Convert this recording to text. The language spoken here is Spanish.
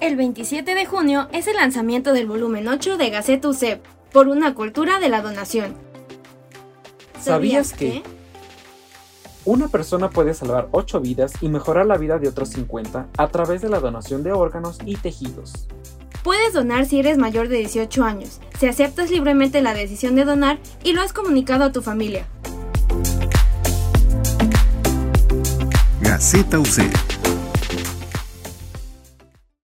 El 27 de junio es el lanzamiento del volumen 8 de Gaceta UCEP, por una cultura de la donación. ¿Sabías que? Una persona puede salvar 8 vidas y mejorar la vida de otros 50 a través de la donación de órganos y tejidos. Puedes donar si eres mayor de 18 años, si aceptas libremente la decisión de donar y lo has comunicado a tu familia. Gaceta UC